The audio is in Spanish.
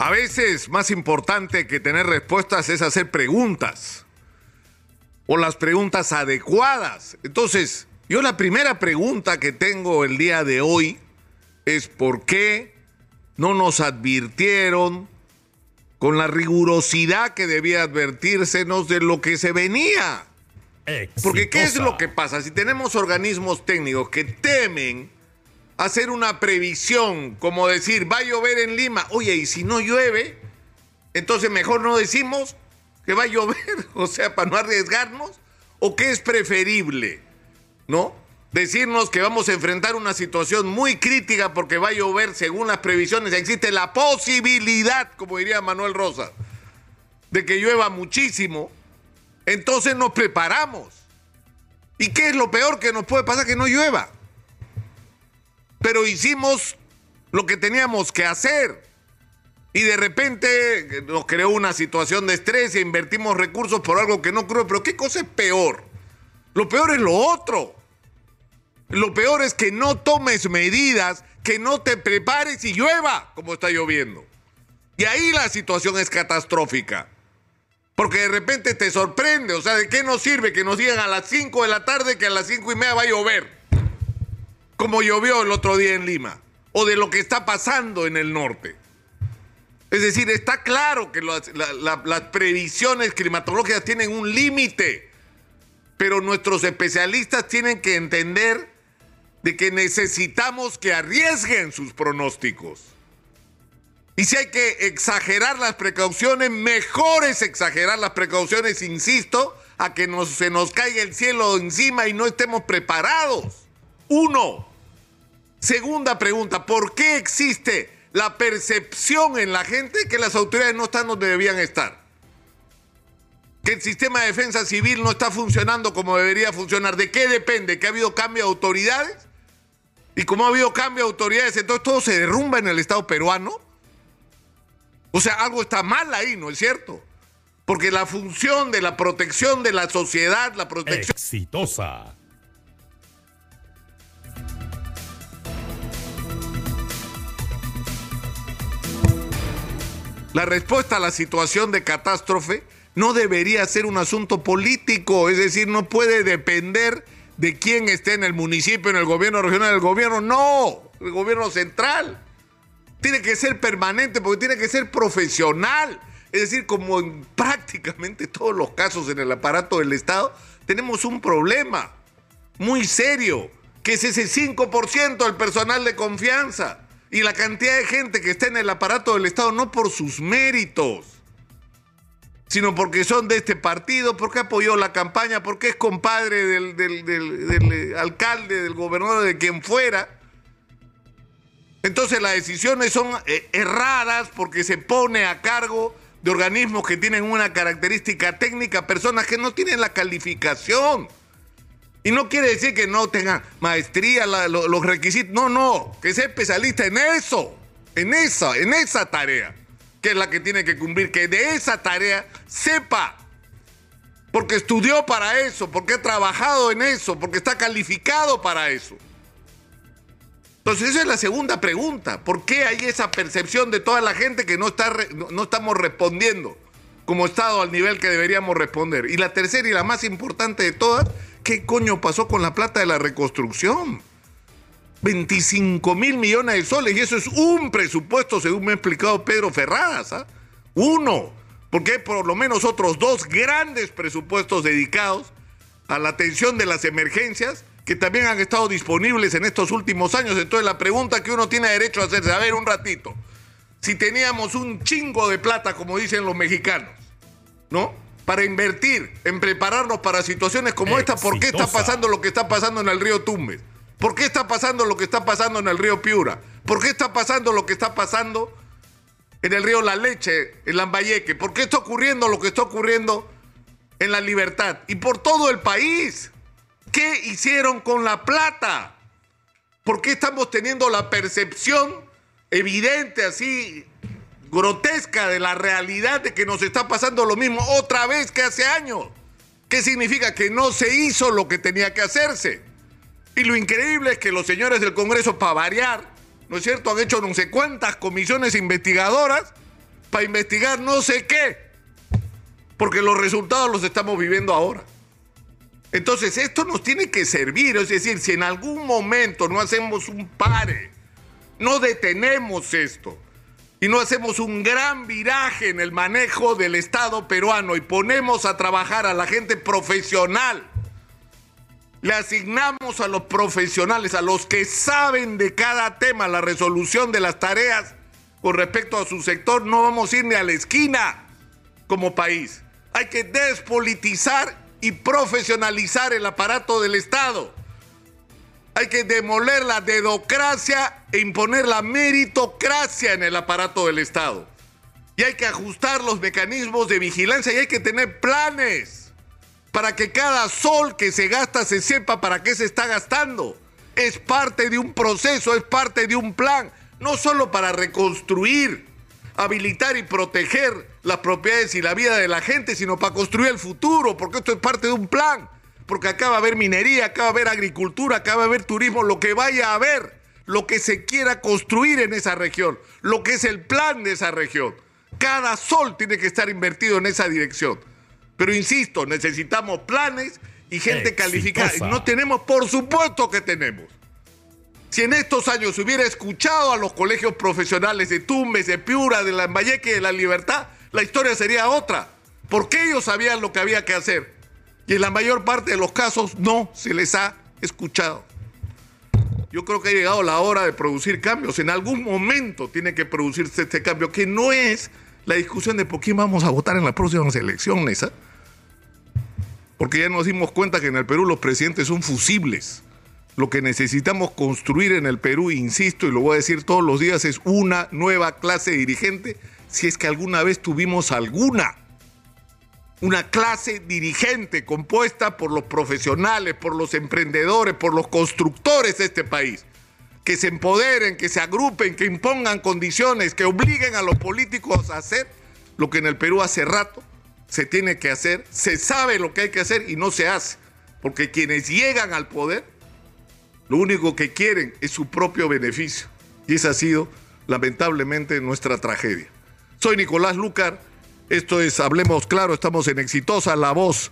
A veces más importante que tener respuestas es hacer preguntas o las preguntas adecuadas. Entonces, yo la primera pregunta que tengo el día de hoy es por qué no nos advirtieron con la rigurosidad que debía advertírsenos de lo que se venía. Porque ¿qué es lo que pasa? Si tenemos organismos técnicos que temen hacer una previsión, como decir, va a llover en Lima, oye, y si no llueve, entonces mejor no decimos que va a llover, o sea, para no arriesgarnos, o qué es preferible, ¿no? Decirnos que vamos a enfrentar una situación muy crítica porque va a llover según las previsiones, existe la posibilidad, como diría Manuel Rosa, de que llueva muchísimo, entonces nos preparamos. ¿Y qué es lo peor que nos puede pasar? Que no llueva pero hicimos lo que teníamos que hacer. Y de repente nos creó una situación de estrés e invertimos recursos por algo que no creo. Pero ¿qué cosa es peor? Lo peor es lo otro. Lo peor es que no tomes medidas, que no te prepares y llueva como está lloviendo. Y ahí la situación es catastrófica. Porque de repente te sorprende. O sea, ¿de qué nos sirve que nos digan a las 5 de la tarde que a las 5 y media va a llover? Como llovió el otro día en Lima, o de lo que está pasando en el norte. Es decir, está claro que las, previsiones climatológicas tienen un límite, pero nuestros especialistas tienen que entender de que necesitamos que arriesguen sus pronósticos. Y si hay que exagerar las precauciones, mejor es exagerar las precauciones, insisto, a que se nos caiga el cielo encima y no estemos preparados. Uno. Segunda pregunta, ¿por qué existe la percepción en la gente que las autoridades no están donde debían estar? Que el sistema de defensa civil no está funcionando como debería funcionar. ¿De qué depende? ¿Que ha habido cambio de autoridades? Y como ha habido cambio de autoridades, entonces todo se derrumba en el Estado peruano. O sea, algo está mal ahí, ¿no es cierto? Porque la función de la protección de la sociedad, la protección... Exitosa La respuesta a la situación de catástrofe no debería ser un asunto político, es decir, no puede depender de quién esté en el municipio, en el gobierno regional, el gobierno, no, el gobierno central. Tiene que ser permanente porque tiene que ser profesional. Es decir, como en prácticamente todos los casos en el aparato del Estado, tenemos un problema muy serio, que es ese 5% del personal de confianza y la cantidad de gente que está en el aparato del Estado no por sus méritos, sino porque son de este partido, porque apoyó la campaña, porque es compadre del, del alcalde, del gobernador, de quien fuera. Entonces las decisiones son eh, erradas porque se pone a cargo de organismos que tienen una característica técnica, personas que no tienen la calificación. Y no quiere decir que no tenga maestría, los requisitos. No, no, que sea especialista en eso, en esa, en esa tarea, que es la que tiene que cumplir, que de esa tarea sepa, porque estudió para eso, porque ha trabajado en eso, porque está calificado para eso. Entonces esa es la segunda pregunta. ¿Por qué hay esa percepción de toda la gente que no, está, no estamos respondiendo como Estado al nivel que deberíamos responder? Y la tercera y la más importante de todas ¿Qué coño pasó con la plata de la reconstrucción? 25 mil millones de soles y eso es un presupuesto, según me ha explicado Pedro Ferradas. ¿ah? Uno, porque hay por lo menos otros dos grandes presupuestos dedicados a la atención de las emergencias que también han estado disponibles en estos últimos años. Entonces la pregunta que uno tiene derecho a hacerse, a ver un ratito, si teníamos un chingo de plata, como dicen los mexicanos, ¿no? Para invertir en prepararnos para situaciones como esta. ¿Por qué está pasando lo que está pasando en el río Tumbes? ¿Por qué está pasando lo que está pasando en el río Piura? ¿Por qué está pasando lo que está pasando en el río La Leche, en Lambayeque? ¿Por qué está ocurriendo lo que está ocurriendo en La Libertad? Y por todo el país. ¿Qué hicieron con la plata? ¿Por qué estamos teniendo la percepción evidente así grotesca de la realidad de que nos está pasando lo mismo otra vez que hace años. ¿Qué significa? Que no se hizo lo que tenía que hacerse. Y lo increíble es que los señores del Congreso, para variar, ¿no es cierto?, han hecho no sé cuántas comisiones investigadoras para investigar no sé qué, porque los resultados los estamos viviendo ahora. Entonces, esto nos tiene que servir, es decir, si en algún momento no hacemos un pare, no detenemos esto y no hacemos un gran viraje en el manejo del Estado peruano y ponemos a trabajar a la gente profesional, le asignamos a los profesionales, a los que saben de cada tema la resolución de las tareas con respecto a su sector, no vamos a ir ni a la esquina como país. Hay que despolitizar y profesionalizar el aparato del Estado. Hay que demoler la dedocracia e imponer la meritocracia en el aparato del Estado. Y hay que ajustar los mecanismos de vigilancia y hay que tener planes para que cada sol que se gasta se sepa para qué se está gastando. Es parte de un proceso, es parte de un plan, no solo para reconstruir, habilitar y proteger las propiedades y la vida de la gente, sino para construir el futuro, porque esto es parte de un plan, porque acá va a haber minería, acá va a haber agricultura, acá va a haber turismo, lo que vaya a haber, lo que se quiera construir en esa región, lo que es el plan de esa región. Cada sol tiene que estar invertido en esa dirección. Pero insisto, necesitamos planes y gente calificada. No tenemos, por supuesto que tenemos. Si en estos años hubiera escuchado a los colegios profesionales de Tumbes, de Piura, de Lambayeque, de La Libertad, la historia sería otra. Porque ellos sabían lo que había que hacer. Y en la mayor parte de los casos no se les ha escuchado. Yo creo que ha llegado la hora de producir cambios. En algún momento tiene que producirse este cambio, que no es la discusión de por quién vamos a votar en las próximas elecciones. ¿eh? Porque ya nos dimos cuenta que en el Perú los presidentes son fusibles. Lo que necesitamos construir en el Perú, insisto, y lo voy a decir todos los días, es una nueva clase dirigente, si es que alguna vez tuvimos alguna. Una clase dirigente compuesta por los profesionales, por los emprendedores, por los constructores de este país. Que se empoderen, que se agrupen, que impongan condiciones, que obliguen a los políticos a hacer lo que en el Perú hace rato se tiene que hacer, se sabe lo que hay que hacer y no se hace. Porque quienes llegan al poder lo único que quieren es su propio beneficio. Y esa ha sido, lamentablemente, nuestra tragedia. Soy Nicolás Lucar. Esto es Hablemos Claro. Estamos en Exitosa, La Voz